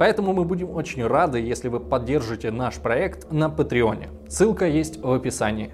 поэтому мы будем очень рады, если вы поддержите наш проект на Патреоне. Ссылка есть в описании.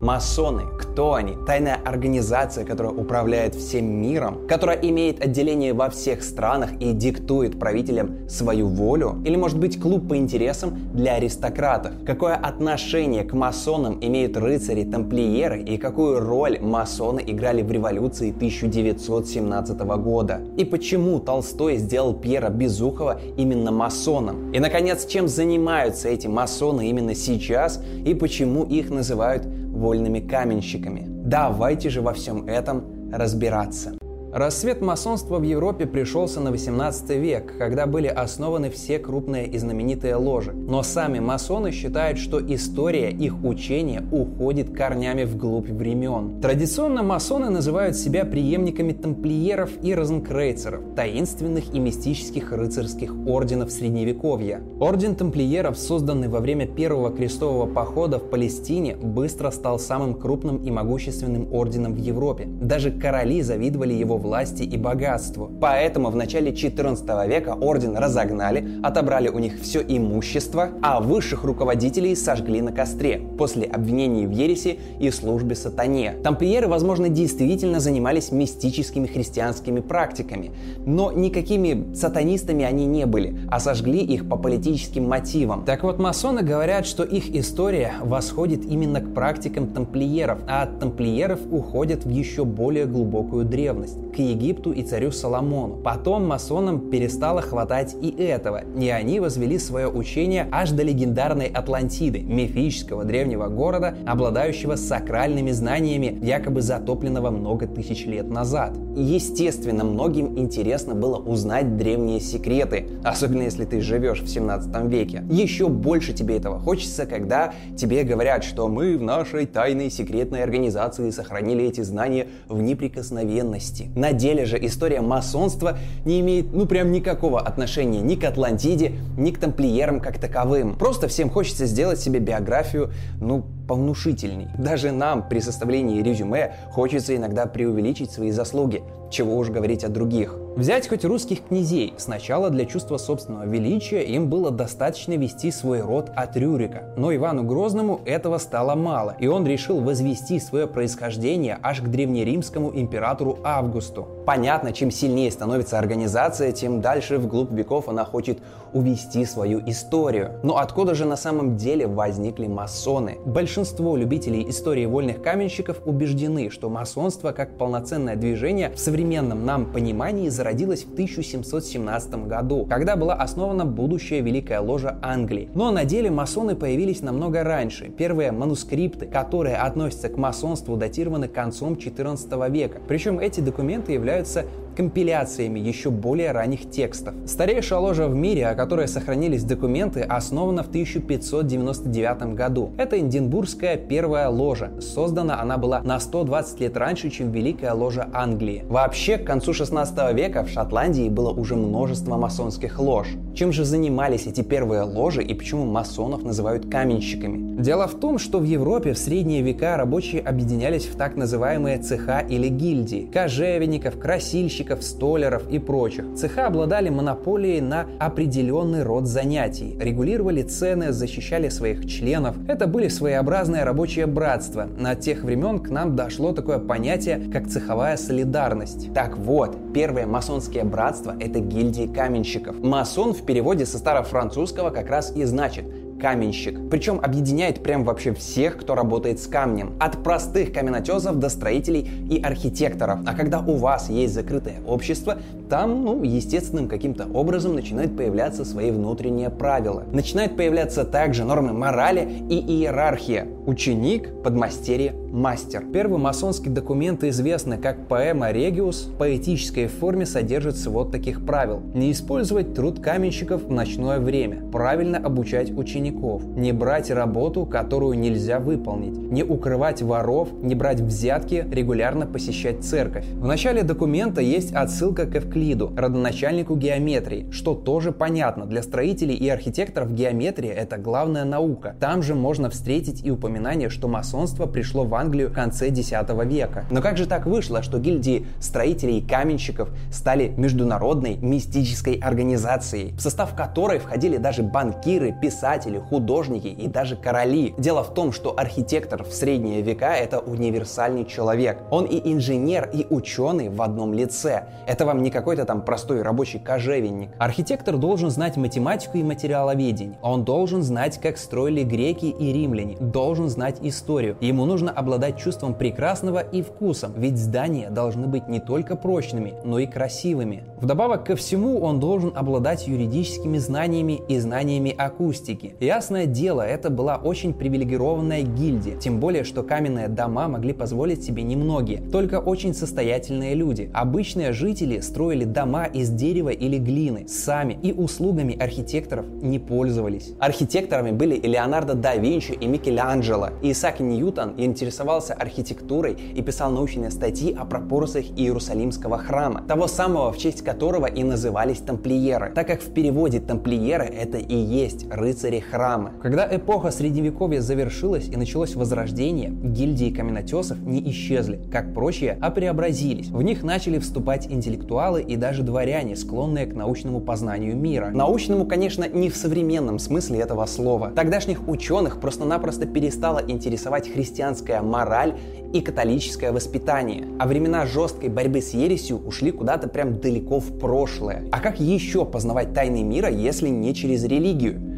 Масоны, кто они? Тайная организация, которая управляет всем миром, которая имеет отделение во всех странах и диктует правителям свою волю? Или может быть клуб по интересам для аристократов? Какое отношение к масонам имеют рыцари-тамплиеры и какую роль масоны играли в революции 1917 года? И почему Толстой сделал Пьера Безухова именно масоном? И наконец, чем занимаются эти масоны именно сейчас и почему их называют вольными каменщиками. Давайте же во всем этом разбираться. Рассвет масонства в Европе пришелся на 18 век, когда были основаны все крупные и знаменитые ложи. Но сами масоны считают, что история их учения уходит корнями вглубь времен. Традиционно масоны называют себя преемниками тамплиеров и розенкрейцеров, таинственных и мистических рыцарских орденов Средневековья. Орден тамплиеров, созданный во время первого крестового похода в Палестине, быстро стал самым крупным и могущественным орденом в Европе. Даже короли завидовали его власти и богатству. Поэтому в начале 14 века орден разогнали, отобрали у них все имущество, а высших руководителей сожгли на костре после обвинений в ереси и службе сатане. Тамплиеры, возможно, действительно занимались мистическими христианскими практиками, но никакими сатанистами они не были, а сожгли их по политическим мотивам. Так вот, масоны говорят, что их история восходит именно к практикам тамплиеров, а от тамплиеров уходят в еще более глубокую древность к Египту и царю Соломону. Потом масонам перестало хватать и этого, и они возвели свое учение аж до легендарной Атлантиды, мифического древнего города, обладающего сакральными знаниями, якобы затопленного много тысяч лет назад. Естественно, многим интересно было узнать древние секреты, особенно если ты живешь в 17 веке. Еще больше тебе этого хочется, когда тебе говорят, что мы в нашей тайной секретной организации сохранили эти знания в неприкосновенности. На деле же история масонства не имеет ну прям никакого отношения ни к Атлантиде, ни к тамплиерам как таковым. Просто всем хочется сделать себе биографию, ну, повнушительней. Даже нам при составлении резюме хочется иногда преувеличить свои заслуги, чего уж говорить о других. Взять хоть русских князей. Сначала для чувства собственного величия им было достаточно вести свой род от Рюрика. Но Ивану Грозному этого стало мало, и он решил возвести свое происхождение аж к древнеримскому императору Августу. Понятно, чем сильнее становится организация, тем дальше вглубь веков она хочет увести свою историю. Но откуда же на самом деле возникли масоны? Большинство любителей истории вольных каменщиков убеждены, что масонство как полноценное движение в современном нам понимании зародилась в 1717 году, когда была основана будущая Великая Ложа Англии. Но на деле масоны появились намного раньше. Первые манускрипты, которые относятся к масонству, датированы концом 14 века. Причем эти документы являются компиляциями еще более ранних текстов. Старейшая ложа в мире, о которой сохранились документы, основана в 1599 году. Это Эдинбургская первая ложа. Создана она была на 120 лет раньше, чем Великая ложа Англии. Вообще, к концу 16 века в Шотландии было уже множество масонских лож. Чем же занимались эти первые ложи и почему масонов называют каменщиками? Дело в том, что в Европе в средние века рабочие объединялись в так называемые цеха или гильдии. Кожевенников, красильщиков, столеров и прочих. Цеха обладали монополией на определенный род занятий, регулировали цены, защищали своих членов. Это были своеобразные рабочие братства. На тех времен к нам дошло такое понятие, как цеховая солидарность. Так вот, первые масонские братства – это гильдии каменщиков. Масон в переводе со старофранцузского как раз и значит каменщик. Причем объединяет прям вообще всех, кто работает с камнем. От простых каменотесов до строителей и архитекторов. А когда у вас есть закрытое общество, там, ну, естественным каким-то образом начинают появляться свои внутренние правила. Начинают появляться также нормы морали и иерархия. Ученик, подмастерье, мастер. Первые масонские документы известны как поэма «Региус». В поэтической форме содержит свод таких правил. Не использовать труд каменщиков в ночное время. Правильно обучать учеников. Не брать работу, которую нельзя выполнить. Не укрывать воров, не брать взятки, регулярно посещать церковь. В начале документа есть отсылка к Эвклиду, родоначальнику геометрии, что тоже понятно. Для строителей и архитекторов геометрия – это главная наука. Там же можно встретить и упоминание, что масонство пришло в Англию в конце X века. Но как же так вышло, что гильдии строителей и каменщиков стали международной мистической организацией, в состав которой входили даже банкиры, писатели, художники и даже короли? Дело в том, что архитектор в средние века – это универсальный человек. Он и инженер, и ученый в одном лице. Это вам не какой-то там простой рабочий кожевенник. Архитектор должен знать математику и материаловедение. Он должен знать, как строили греки и римляне. Должен знать историю. Ему нужно обладать чувством прекрасного и вкусом, ведь здания должны быть не только прочными, но и красивыми. Вдобавок ко всему, он должен обладать юридическими знаниями и знаниями акустики. Ясное дело, это была очень привилегированная гильдия, тем более, что каменные дома могли позволить себе немногие, только очень состоятельные люди. Обычные жители строили дома из дерева или глины сами и услугами архитекторов не пользовались. Архитекторами были Леонардо да Винчи, и Микеланджело. И Исаак Ньютон интересовался архитектурой и писал научные статьи о пропорциях Иерусалимского храма, того самого, в честь которого и назывались тамплиеры, так как в переводе тамплиеры это и есть рыцари храма. Когда эпоха средневековья завершилась и началось возрождение, гильдии каменотесов не исчезли, как прочие, а преобразились. В них начали вступать интеллектуалы и даже дворяне, склонные к научному познанию мира. Научному, конечно, не в современном смысле этого слова. Тогдашних ученых просто-напросто перестала интересовать христианская мораль и католическое воспитание. А времена жесткой борьбы с ересью ушли куда-то прям далеко в прошлое. А как еще познавать тайны мира, если не через религию?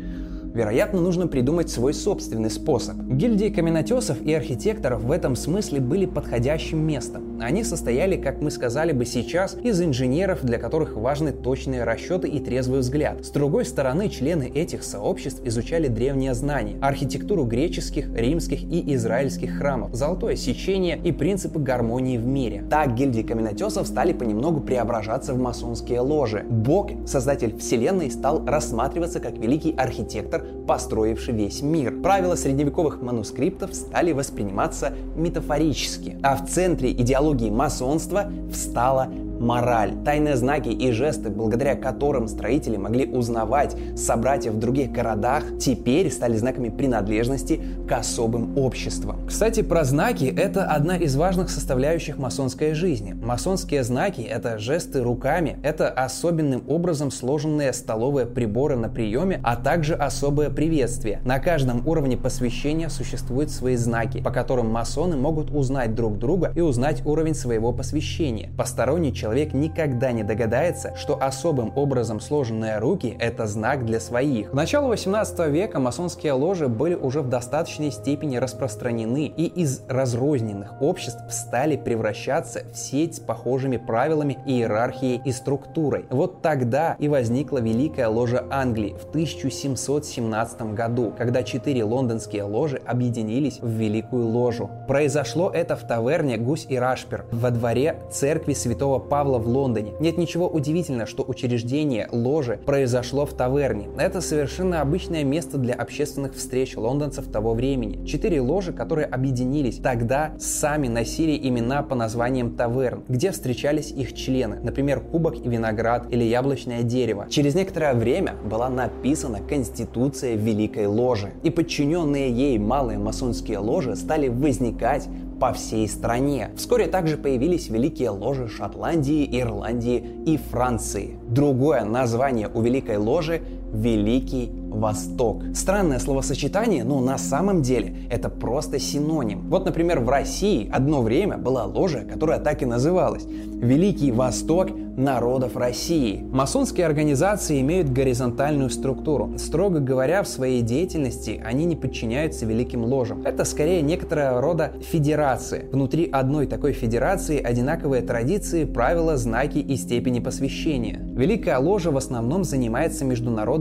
Вероятно, нужно придумать свой собственный способ. Гильдии каменотесов и архитекторов в этом смысле были подходящим местом. Они состояли, как мы сказали бы сейчас, из инженеров, для которых важны точные расчеты и трезвый взгляд. С другой стороны, члены этих сообществ изучали древние знания, архитектуру греческих, римских и израильских храмов, золотое сечение и принципы гармонии в мире. Так гильдии каменотесов стали понемногу преображаться в масонские ложи. Бог, создатель вселенной, стал рассматриваться как великий архитектор, построивший весь мир. Правила средневековых манускриптов стали восприниматься метафорически, а в центре идеологии масонства встала мораль, тайные знаки и жесты, благодаря которым строители могли узнавать собратьев в других городах, теперь стали знаками принадлежности к особым обществам. Кстати, про знаки – это одна из важных составляющих масонской жизни. Масонские знаки – это жесты руками, это особенным образом сложенные столовые приборы на приеме, а также особое приветствие. На каждом уровне посвящения существуют свои знаки, по которым масоны могут узнать друг друга и узнать уровень своего посвящения. Посторонний человек человек никогда не догадается, что особым образом сложенные руки – это знак для своих. К началу 18 века масонские ложи были уже в достаточной степени распространены и из разрозненных обществ стали превращаться в сеть с похожими правилами, иерархией и структурой. Вот тогда и возникла Великая ложа Англии в 1717 году, когда четыре лондонские ложи объединились в Великую ложу. Произошло это в таверне «Гусь и Рашпер» во дворе церкви святого Павла Павла в Лондоне. Нет ничего удивительного, что учреждение ложи произошло в таверне. Это совершенно обычное место для общественных встреч лондонцев того времени. Четыре ложи, которые объединились тогда, сами носили имена по названиям таверн, где встречались их члены, например, Кубок и Виноград или Яблочное дерево. Через некоторое время была написана Конституция Великой Ложи, и подчиненные ей малые масонские ложи стали возникать по всей стране. Вскоре также появились великие ложи Шотландии, Ирландии и Франции. Другое название у Великой ложи – Великий Восток. Странное словосочетание, но на самом деле это просто синоним. Вот, например, в России одно время была ложа, которая так и называлась – Великий Восток народов России. Масонские организации имеют горизонтальную структуру. Строго говоря, в своей деятельности они не подчиняются великим ложам. Это скорее некоторого рода федерация. Внутри одной такой федерации одинаковые традиции, правила, знаки и степени посвящения. Великая ложа в основном занимается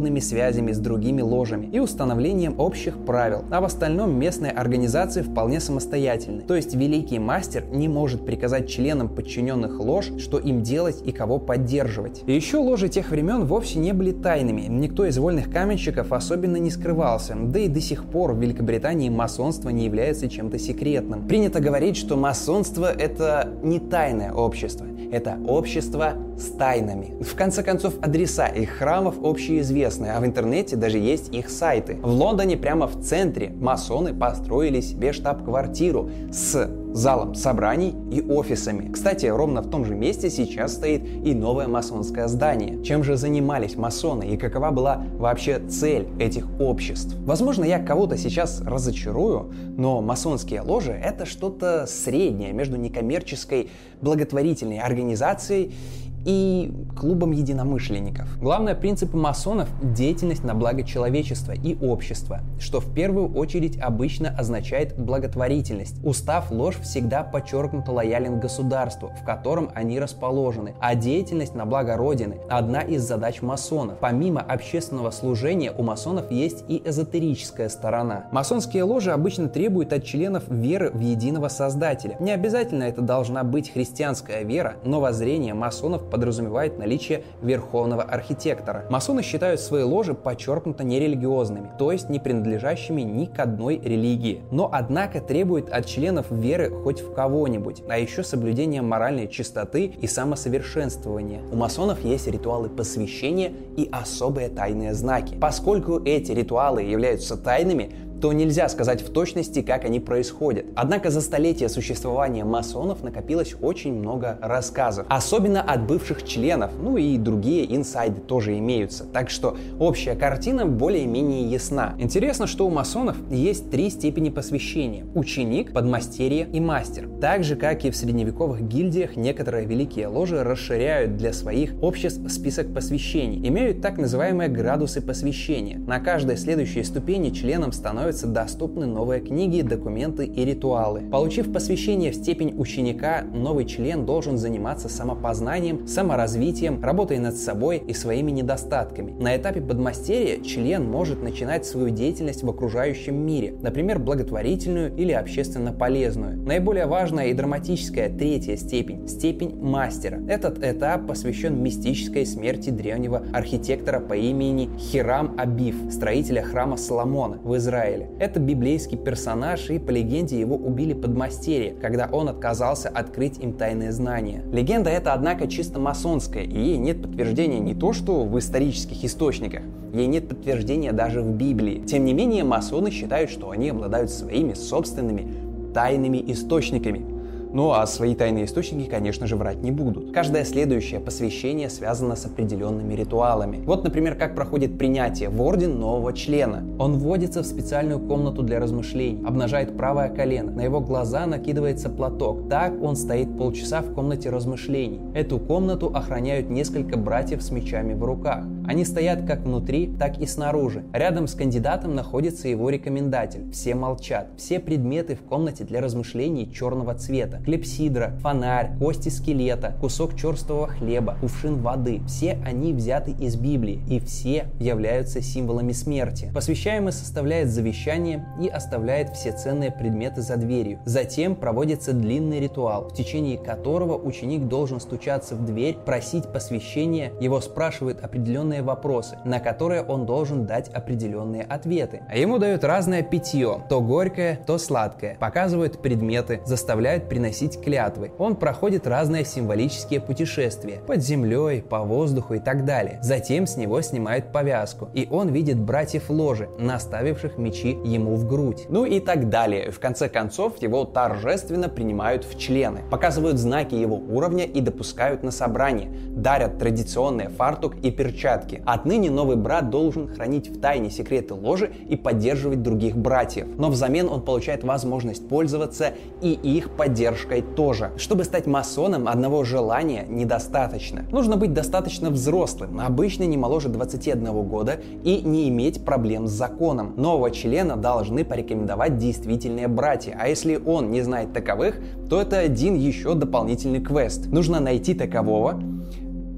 международными связями с другими ложами и установлением общих правил, а в остальном местные организации вполне самостоятельны. То есть великий мастер не может приказать членам подчиненных лож, что им делать и кого поддерживать. И еще ложи тех времен вовсе не были тайными. Никто из вольных каменщиков особенно не скрывался. Да и до сих пор в Великобритании масонство не является чем-то секретным. Принято говорить, что масонство это не тайное общество. Это общество с тайнами. В конце концов, адреса их храмов общеизвестны, а в интернете даже есть их сайты. В Лондоне прямо в центре масоны построили себе штаб-квартиру с залом собраний и офисами. Кстати, ровно в том же месте сейчас стоит и новое масонское здание. Чем же занимались масоны и какова была вообще цель этих обществ? Возможно, я кого-то сейчас разочарую, но масонские ложи — это что-то среднее между некоммерческой благотворительной организацией и клубом единомышленников. Главное принципы масонов – деятельность на благо человечества и общества, что в первую очередь обычно означает благотворительность. Устав ложь всегда подчеркнуто лоялен государству, в котором они расположены, а деятельность на благо Родины – одна из задач масонов. Помимо общественного служения у масонов есть и эзотерическая сторона. Масонские ложи обычно требуют от членов веры в единого Создателя. Не обязательно это должна быть христианская вера, но воззрение масонов подразумевает наличие верховного архитектора. Масоны считают свои ложи подчеркнуто нерелигиозными, то есть не принадлежащими ни к одной религии. Но однако требует от членов веры хоть в кого-нибудь, а еще соблюдение моральной чистоты и самосовершенствования. У масонов есть ритуалы посвящения и особые тайные знаки. Поскольку эти ритуалы являются тайными, то нельзя сказать в точности, как они происходят. Однако за столетия существования масонов накопилось очень много рассказов, особенно от бывших членов, ну и другие инсайды тоже имеются. Так что общая картина более-менее ясна. Интересно, что у масонов есть три степени посвящения – ученик, подмастерье и мастер. Так же, как и в средневековых гильдиях, некоторые великие ложи расширяют для своих обществ список посвящений, имеют так называемые градусы посвящения. На каждой следующей ступени членам становится становятся доступны новые книги, документы и ритуалы. Получив посвящение в степень ученика, новый член должен заниматься самопознанием, саморазвитием, работой над собой и своими недостатками. На этапе подмастерья член может начинать свою деятельность в окружающем мире, например, благотворительную или общественно полезную. Наиболее важная и драматическая третья степень – степень мастера. Этот этап посвящен мистической смерти древнего архитектора по имени Хирам Абиф, строителя храма Соломона в Израиле. Израиле. Это библейский персонаж, и по легенде его убили подмастерье, когда он отказался открыть им тайные знания. Легенда эта, однако, чисто масонская, и ей нет подтверждения не то, что в исторических источниках, ей нет подтверждения даже в Библии. Тем не менее, масоны считают, что они обладают своими собственными тайными источниками. Ну а свои тайные источники, конечно же, врать не будут. Каждое следующее посвящение связано с определенными ритуалами. Вот, например, как проходит принятие в орден нового члена. Он вводится в специальную комнату для размышлений, обнажает правое колено, на его глаза накидывается платок. Так он стоит полчаса в комнате размышлений. Эту комнату охраняют несколько братьев с мечами в руках. Они стоят как внутри, так и снаружи. Рядом с кандидатом находится его рекомендатель. Все молчат. Все предметы в комнате для размышлений черного цвета клепсидра, фонарь, кости скелета, кусок черствого хлеба, кувшин воды. Все они взяты из Библии и все являются символами смерти. Посвящаемый составляет завещание и оставляет все ценные предметы за дверью. Затем проводится длинный ритуал, в течение которого ученик должен стучаться в дверь, просить посвящения, его спрашивают определенные вопросы, на которые он должен дать определенные ответы. А ему дают разное питье, то горькое, то сладкое, показывают предметы, заставляют приносить приносить клятвы. Он проходит разные символические путешествия под землей, по воздуху и так далее. Затем с него снимают повязку, и он видит братьев ложи, наставивших мечи ему в грудь. Ну и так далее. В конце концов, его торжественно принимают в члены, показывают знаки его уровня и допускают на собрание, дарят традиционные фартук и перчатки. Отныне новый брат должен хранить в тайне секреты ложи и поддерживать других братьев. Но взамен он получает возможность пользоваться и их поддержкой поддержкой тоже. Чтобы стать масоном, одного желания недостаточно. Нужно быть достаточно взрослым, обычно не моложе 21 года и не иметь проблем с законом. Нового члена должны порекомендовать действительные братья, а если он не знает таковых, то это один еще дополнительный квест. Нужно найти такового,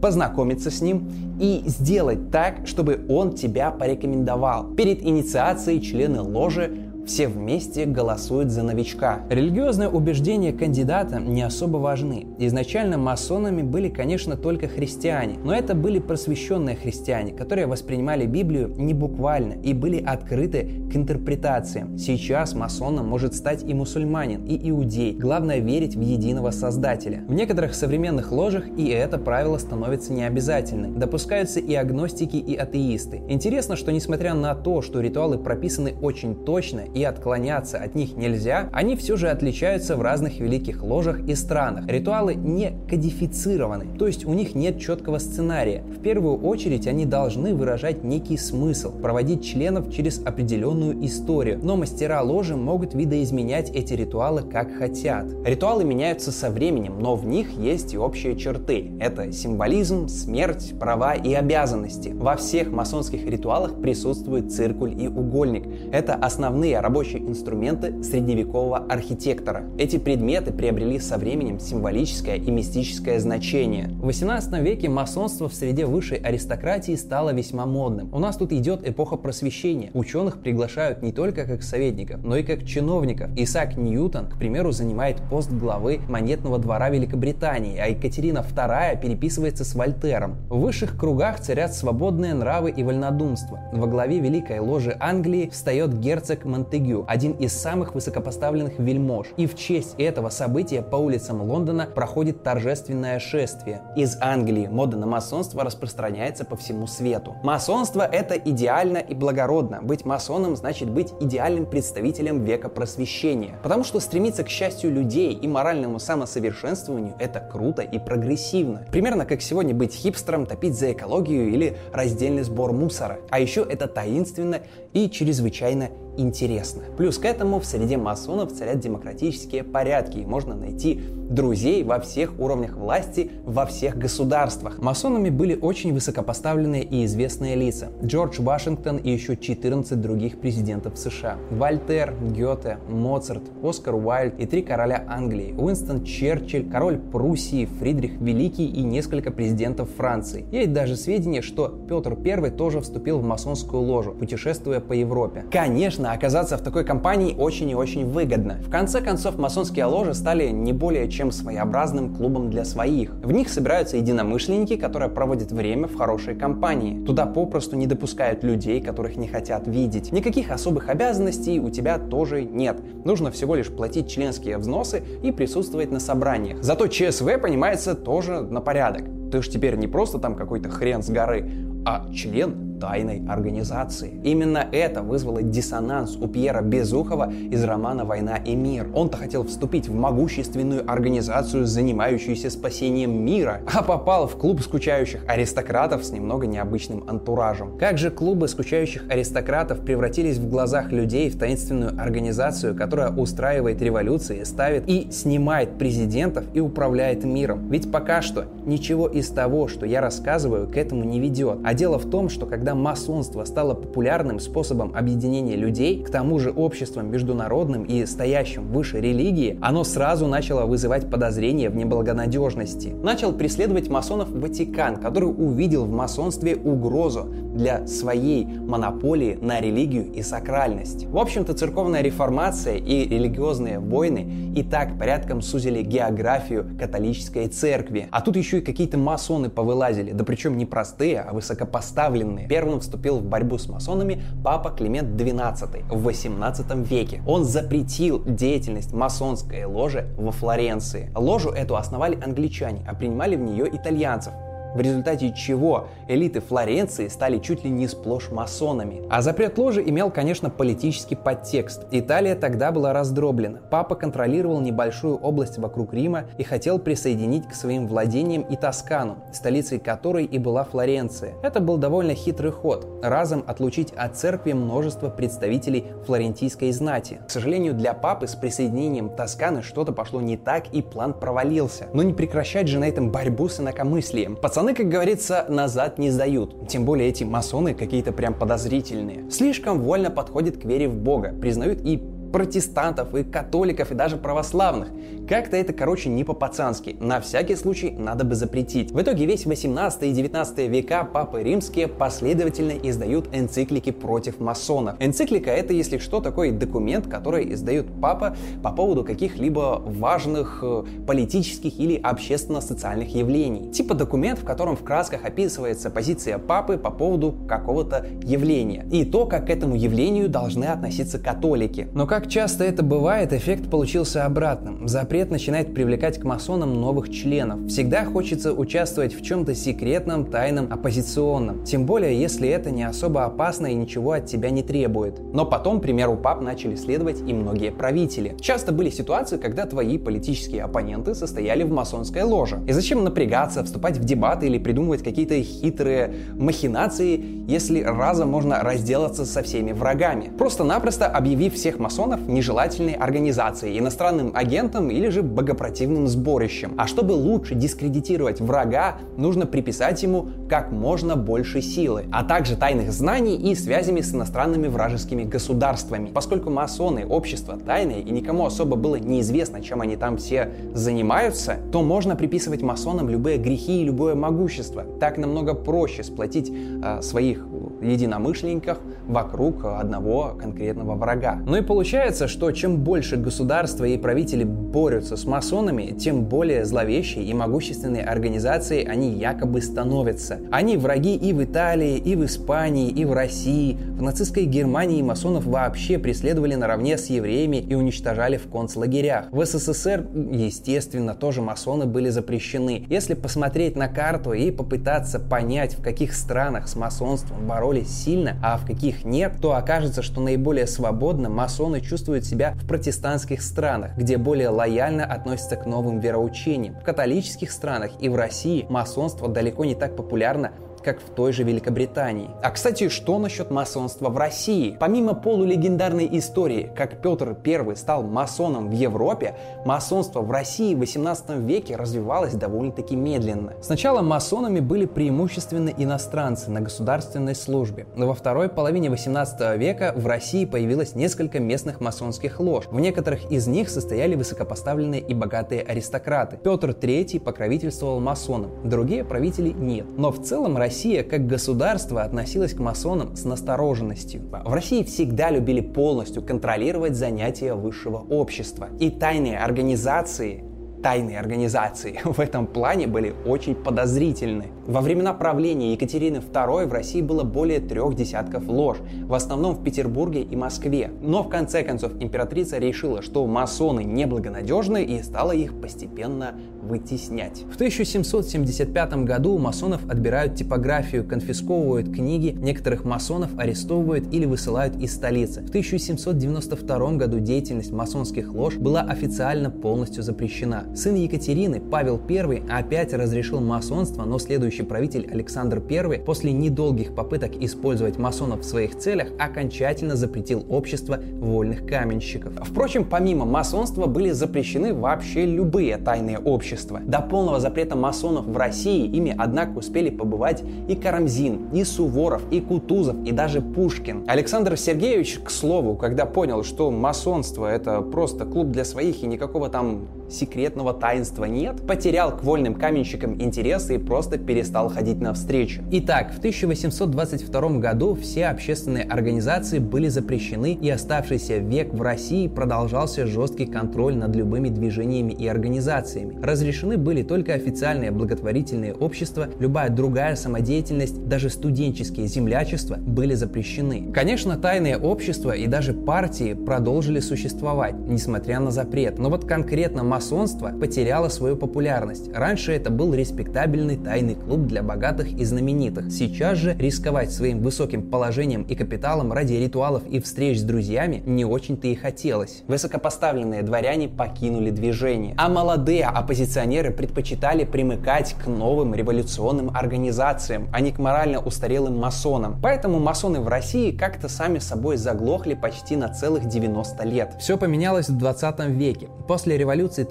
познакомиться с ним и сделать так, чтобы он тебя порекомендовал. Перед инициацией члены ложи все вместе голосуют за новичка. Религиозные убеждения кандидата не особо важны. Изначально масонами были, конечно, только христиане, но это были просвещенные христиане, которые воспринимали Библию не буквально и были открыты к интерпретациям. Сейчас масоном может стать и мусульманин, и иудей. Главное верить в единого Создателя. В некоторых современных ложах и это правило становится необязательным. Допускаются и агностики, и атеисты. Интересно, что несмотря на то, что ритуалы прописаны очень точно и отклоняться от них нельзя, они все же отличаются в разных великих ложах и странах. Ритуалы не кодифицированы, то есть у них нет четкого сценария. В первую очередь они должны выражать некий смысл, проводить членов через определенную историю, но мастера ложи могут видоизменять эти ритуалы как хотят. Ритуалы меняются со временем, но в них есть и общие черты. Это символизм, смерть, права и обязанности. Во всех масонских ритуалах присутствует циркуль и угольник. Это основные рабочие инструменты средневекового архитектора. Эти предметы приобрели со временем символическое и мистическое значение. В 18 веке масонство в среде высшей аристократии стало весьма модным. У нас тут идет эпоха просвещения. Ученых приглашают не только как советников, но и как чиновников. Исаак Ньютон, к примеру, занимает пост главы монетного двора Великобритании, а Екатерина II переписывается с Вольтером. В высших кругах царят свободные нравы и вольнодумство. Во главе Великой Ложи Англии встает герцог Монте Монтегю, один из самых высокопоставленных вельмож. И в честь этого события по улицам Лондона проходит торжественное шествие. Из Англии мода на масонство распространяется по всему свету. Масонство это идеально и благородно. Быть масоном значит быть идеальным представителем века просвещения. Потому что стремиться к счастью людей и моральному самосовершенствованию это круто и прогрессивно. Примерно как сегодня быть хипстером, топить за экологию или раздельный сбор мусора. А еще это таинственно и чрезвычайно интересно. Плюс к этому в среде масонов царят демократические порядки, и можно найти друзей во всех уровнях власти, во всех государствах. Масонами были очень высокопоставленные и известные лица. Джордж Вашингтон и еще 14 других президентов США. Вольтер, Гёте, Моцарт, Оскар Уайльд и три короля Англии. Уинстон Черчилль, король Пруссии, Фридрих Великий и несколько президентов Франции. Есть даже сведения, что Петр I тоже вступил в масонскую ложу, путешествуя по Европе. Конечно, оказаться в такой компании очень и очень выгодно. В конце концов, масонские ложи стали не более чем своеобразным клубом для своих. В них собираются единомышленники, которые проводят время в хорошей компании. Туда попросту не допускают людей, которых не хотят видеть. Никаких особых обязанностей у тебя тоже нет. Нужно всего лишь платить членские взносы и присутствовать на собраниях. Зато ЧСВ понимается тоже на порядок. Ты же теперь не просто там какой-то хрен с горы, а член тайной организации. Именно это вызвало диссонанс у Пьера Безухова из романа «Война и мир». Он-то хотел вступить в могущественную организацию, занимающуюся спасением мира, а попал в клуб скучающих аристократов с немного необычным антуражем. Как же клубы скучающих аристократов превратились в глазах людей в таинственную организацию, которая устраивает революции, ставит и снимает президентов и управляет миром? Ведь пока что ничего из того, что я рассказываю, к этому не ведет. А дело в том, что когда масонство стало популярным способом объединения людей, к тому же обществом международным и стоящим выше религии, оно сразу начало вызывать подозрения в неблагонадежности. Начал преследовать масонов Ватикан, который увидел в масонстве угрозу для своей монополии на религию и сакральность. В общем-то, церковная реформация и религиозные войны и так порядком сузили географию католической церкви. А тут еще и какие-то масоны повылазили, да причем не простые, а высокопоставленные. Первым вступил в борьбу с масонами папа Климент XII в 18 веке. Он запретил деятельность масонской ложи во Флоренции. Ложу эту основали англичане, а принимали в нее итальянцев в результате чего элиты Флоренции стали чуть ли не сплошь масонами. А запрет ложи имел, конечно, политический подтекст. Италия тогда была раздроблена. Папа контролировал небольшую область вокруг Рима и хотел присоединить к своим владениям и Тоскану, столицей которой и была Флоренция. Это был довольно хитрый ход – разом отлучить от церкви множество представителей флорентийской знати. К сожалению, для папы с присоединением Тосканы что-то пошло не так и план провалился. Но не прекращать же на этом борьбу с инакомыслием. Пацаны, как говорится, назад не сдают. Тем более эти масоны какие-то прям подозрительные. Слишком вольно подходят к вере в Бога, признают и протестантов, и католиков, и даже православных. Как-то это, короче, не по-пацански. На всякий случай надо бы запретить. В итоге весь 18 и 19 века папы римские последовательно издают энциклики против масонов. Энциклика это, если что, такой документ, который издает папа по поводу каких-либо важных э, политических или общественно-социальных явлений. Типа документ, в котором в красках описывается позиция папы по поводу какого-то явления. И то, как к этому явлению должны относиться католики. Но как как часто это бывает, эффект получился обратным. Запрет начинает привлекать к масонам новых членов. Всегда хочется участвовать в чем-то секретном, тайном, оппозиционном. Тем более, если это не особо опасно и ничего от тебя не требует. Но потом, примеру пап начали следовать и многие правители. Часто были ситуации, когда твои политические оппоненты состояли в масонской ложе. И зачем напрягаться, вступать в дебаты или придумывать какие-то хитрые махинации, если разом можно разделаться со всеми врагами? Просто-напросто объявив всех масонов членов нежелательной организации, иностранным агентом или же богопротивным сборищем. А чтобы лучше дискредитировать врага, нужно приписать ему как можно больше силы, а также тайных знаний и связями с иностранными вражескими государствами. Поскольку масоны, общество тайное и никому особо было неизвестно, чем они там все занимаются, то можно приписывать масонам любые грехи и любое могущество. Так намного проще сплотить э, своих единомышленников вокруг одного конкретного врага. Ну и получается, что чем больше государства и правители борются с масонами, тем более зловещие и могущественные организации они якобы становятся. Они враги и в Италии, и в Испании, и в России. В нацистской Германии масонов вообще преследовали наравне с евреями и уничтожали в концлагерях. В СССР, естественно, тоже масоны были запрещены. Если посмотреть на карту и попытаться понять, в каких странах с масонством боролись сильно, а в каких нет, то окажется, что наиболее свободно масоны чувствуют себя в протестантских странах, где более лояльно относятся к новым вероучениям. В католических странах и в России масонство далеко не так популярно, как в той же Великобритании. А кстати, что насчет масонства в России? Помимо полулегендарной истории, как Петр I стал масоном в Европе, масонство в России в 18 веке развивалось довольно-таки медленно. Сначала масонами были преимущественно иностранцы на государственной службе, но во второй половине 18 века в России появилось несколько местных масонских лож. В некоторых из них состояли высокопоставленные и богатые аристократы. Петр III покровительствовал масонам, другие правители нет. Но в целом Россия Россия как государство относилась к масонам с настороженностью. В России всегда любили полностью контролировать занятия высшего общества. И тайные организации тайные организации в этом плане были очень подозрительны. Во времена правления Екатерины II в России было более трех десятков лож, в основном в Петербурге и Москве. Но в конце концов императрица решила, что масоны неблагонадежны и стала их постепенно вытеснять. В 1775 году у масонов отбирают типографию, конфисковывают книги, некоторых масонов арестовывают или высылают из столицы. В 1792 году деятельность масонских лож была официально полностью запрещена. Сын Екатерины, Павел I, опять разрешил масонство, но следующий правитель Александр I после недолгих попыток использовать масонов в своих целях окончательно запретил общество вольных каменщиков. Впрочем, помимо масонства были запрещены вообще любые тайные общества. До полного запрета масонов в России ими, однако, успели побывать и Карамзин, и Суворов, и Кутузов, и даже Пушкин. Александр Сергеевич, к слову, когда понял, что масонство это просто клуб для своих и никакого там секретного таинства нет, потерял к вольным каменщикам интересы и просто перестал ходить на встречи. Итак, в 1822 году все общественные организации были запрещены и оставшийся век в России продолжался жесткий контроль над любыми движениями и организациями. Разрешены были только официальные благотворительные общества, любая другая самодеятельность, даже студенческие землячества были запрещены. Конечно, тайные общества и даже партии продолжили существовать, несмотря на запрет, но вот конкретно масонство потеряло свою популярность. Раньше это был респектабельный тайный клуб для богатых и знаменитых. Сейчас же рисковать своим высоким положением и капиталом ради ритуалов и встреч с друзьями не очень-то и хотелось. Высокопоставленные дворяне покинули движение, а молодые оппозиционеры предпочитали примыкать к новым революционным организациям, а не к морально устарелым масонам. Поэтому масоны в России как-то сами собой заглохли почти на целых 90 лет. Все поменялось в 20 веке. После революции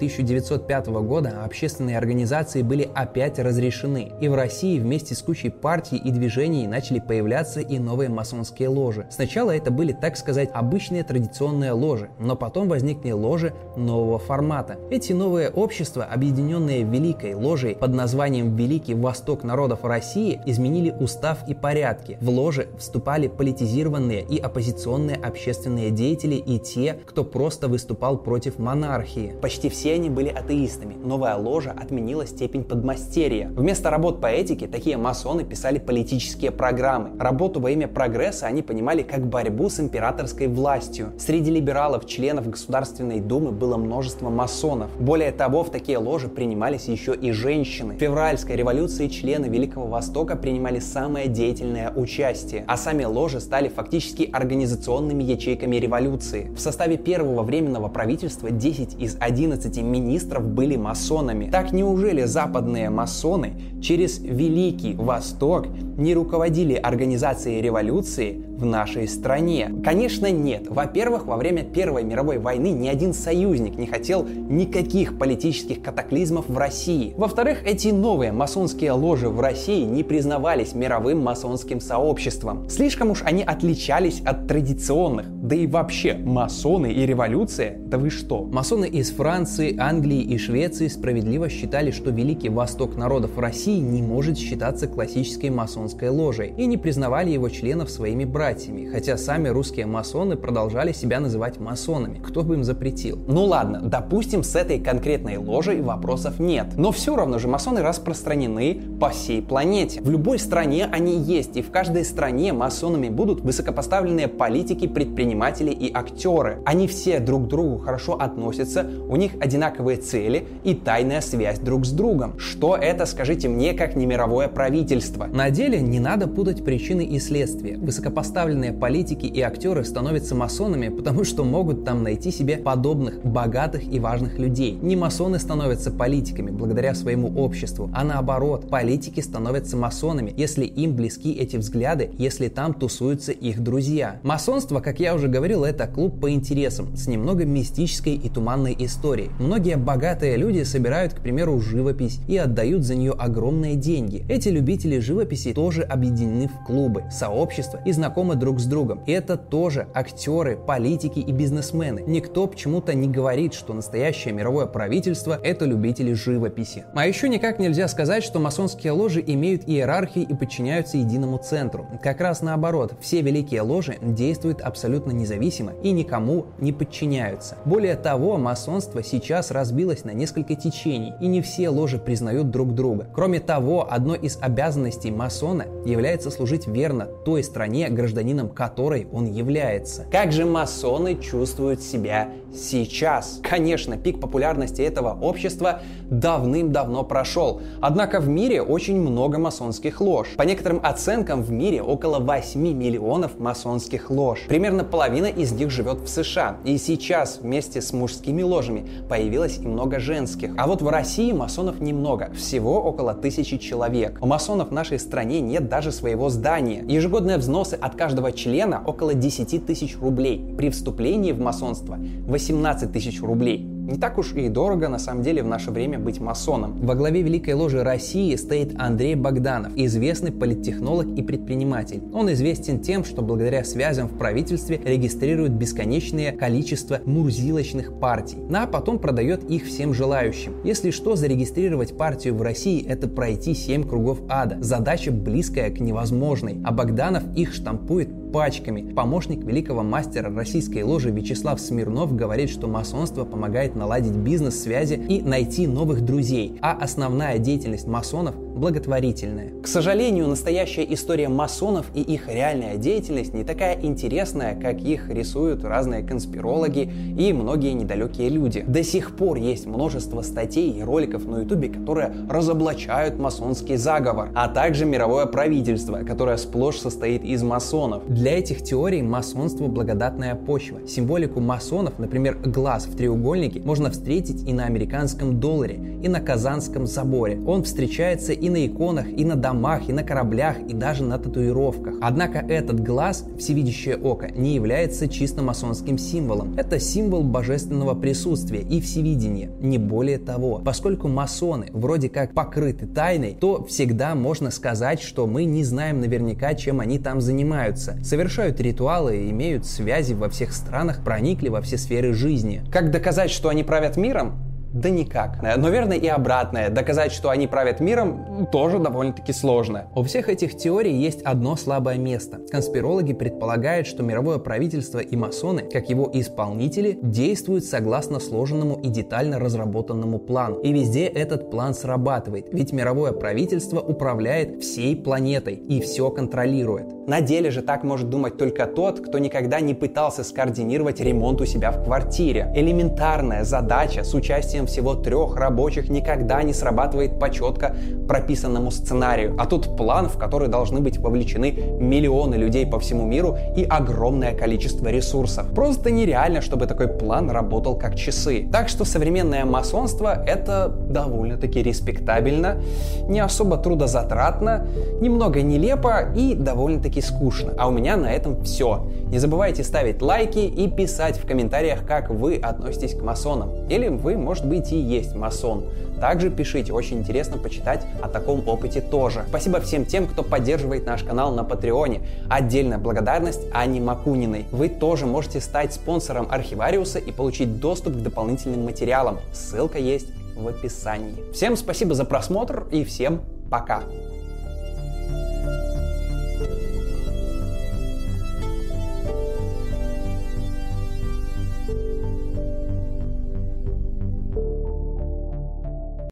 1905 года общественные организации были опять разрешены, и в России вместе с кучей партий и движений начали появляться и новые масонские ложи. Сначала это были, так сказать, обычные традиционные ложи, но потом возникли ложи нового формата. Эти новые общества, объединенные Великой ложей под названием Великий Восток народов России, изменили устав и порядки. В ложи вступали политизированные и оппозиционные общественные деятели и те, кто просто выступал против монархии. Почти все они были атеистами. Новая ложа отменила степень подмастерья. Вместо работ по этике такие масоны писали политические программы. Работу во имя прогресса они понимали как борьбу с императорской властью. Среди либералов, членов Государственной Думы было множество масонов. Более того, в такие ложи принимались еще и женщины. В февральской революции члены Великого Востока принимали самое деятельное участие, а сами ложи стали фактически организационными ячейками революции. В составе первого временного правительства 10 из 11 министров были масонами. Так неужели западные масоны через Великий Восток не руководили организацией революции в нашей стране? Конечно, нет. Во-первых, во время Первой мировой войны ни один союзник не хотел никаких политических катаклизмов в России. Во-вторых, эти новые масонские ложи в России не признавались мировым масонским сообществом. Слишком уж они отличались от традиционных. Да и вообще, масоны и революция? Да вы что? Масоны из Франции, Англии и Швеции справедливо считали, что Великий Восток народов России не может считаться классической масонской ложей и не признавали его членов своими братьями, хотя сами русские масоны продолжали себя называть масонами. Кто бы им запретил? Ну ладно, допустим, с этой конкретной ложей вопросов нет. Но все равно же масоны распространены по всей планете. В любой стране они есть, и в каждой стране масонами будут высокопоставленные политики, предприниматели и актеры. Они все друг к другу хорошо относятся, у них одинаковые цели и тайная связь друг с другом. Что это, скажите мне, как не мировое правительство? На деле не надо путать причины и следствия. Высокопоставленные политики и актеры становятся масонами, потому что могут там найти себе подобных, богатых и важных людей. Не масоны становятся политиками благодаря своему обществу, а наоборот, политики становятся масонами, если им близки эти взгляды, если там тусуются их друзья. Масонство, как я уже говорил, это клуб по интересам с немного мистической и туманной историей. Многие богатые люди собирают, к примеру, живопись и отдают за нее огромные деньги. Эти любители живописи тоже объединены в клубы, сообщества и знакомы друг с другом. Это тоже актеры, политики и бизнесмены. Никто почему-то не говорит, что настоящее мировое правительство – это любители живописи. А еще никак нельзя сказать, что масонские ложи имеют иерархии и подчиняются единому центру. Как раз наоборот, все великие ложи действуют абсолютно независимо и никому не подчиняются. Более того, масонство сейчас разбилось на несколько течений, и не все ложи признают друг друга. Кроме того, одной из обязанностей масона является служить верно той стране, гражданином которой он является. Как же масоны чувствуют себя сейчас? Конечно, пик популярности этого общества давным-давно прошел. Однако в мире очень много масонских лож. По некоторым оценкам в мире около 8 миллионов масонских лож. Примерно половина из них живет в США. И сейчас вместе с мужскими ложами появилось и много женских. А вот в России масонов немного, всего около тысячи человек. У масонов в нашей стране нет даже своего здания. Ежегодные взносы от каждого члена около 10 тысяч рублей. При вступлении в масонство 18 тысяч рублей. Не так уж и дорого на самом деле в наше время быть масоном. Во главе Великой Ложи России стоит Андрей Богданов, известный политтехнолог и предприниматель. Он известен тем, что благодаря связям в правительстве регистрирует бесконечное количество мурзилочных партий, ну, а потом продает их всем желающим. Если что, зарегистрировать партию в России – это пройти 7 кругов ада. Задача близкая к невозможной, а Богданов их штампует пачками. Помощник великого мастера российской ложи Вячеслав Смирнов говорит, что масонство помогает наладить бизнес-связи и найти новых друзей, а основная деятельность масонов благотворительное. К сожалению, настоящая история масонов и их реальная деятельность не такая интересная, как их рисуют разные конспирологи и многие недалекие люди. До сих пор есть множество статей и роликов на ютубе, которые разоблачают масонский заговор, а также мировое правительство, которое сплошь состоит из масонов. Для этих теорий масонство благодатная почва. Символику масонов, например, глаз в треугольнике, можно встретить и на американском долларе, и на Казанском соборе. Он встречается и на иконах, и на домах, и на кораблях, и даже на татуировках. Однако этот глаз, всевидящее око, не является чисто масонским символом. Это символ божественного присутствия и всевидения, не более того. Поскольку масоны вроде как покрыты тайной, то всегда можно сказать, что мы не знаем наверняка, чем они там занимаются. Совершают ритуалы, имеют связи во всех странах, проникли во все сферы жизни. Как доказать, что они правят миром? Да никак. Но верно и обратное. Доказать, что они правят миром, тоже довольно-таки сложно. У всех этих теорий есть одно слабое место. Конспирологи предполагают, что мировое правительство и масоны, как его исполнители, действуют согласно сложенному и детально разработанному плану. И везде этот план срабатывает, ведь мировое правительство управляет всей планетой и все контролирует. На деле же так может думать только тот, кто никогда не пытался скоординировать ремонт у себя в квартире. Элементарная задача с участием всего трех рабочих никогда не срабатывает по четко прописанному сценарию. А тут план, в который должны быть вовлечены миллионы людей по всему миру и огромное количество ресурсов. Просто нереально, чтобы такой план работал как часы. Так что современное масонство это довольно-таки респектабельно, не особо трудозатратно, немного нелепо и довольно-таки скучно. А у меня на этом все. Не забывайте ставить лайки и писать в комментариях, как вы относитесь к масонам. Или вы, может быть, есть масон. Также пишите, очень интересно почитать о таком опыте тоже. Спасибо всем тем, кто поддерживает наш канал на Патреоне. Отдельная благодарность Ане Макуниной. Вы тоже можете стать спонсором Архивариуса и получить доступ к дополнительным материалам. Ссылка есть в описании. Всем спасибо за просмотр и всем пока!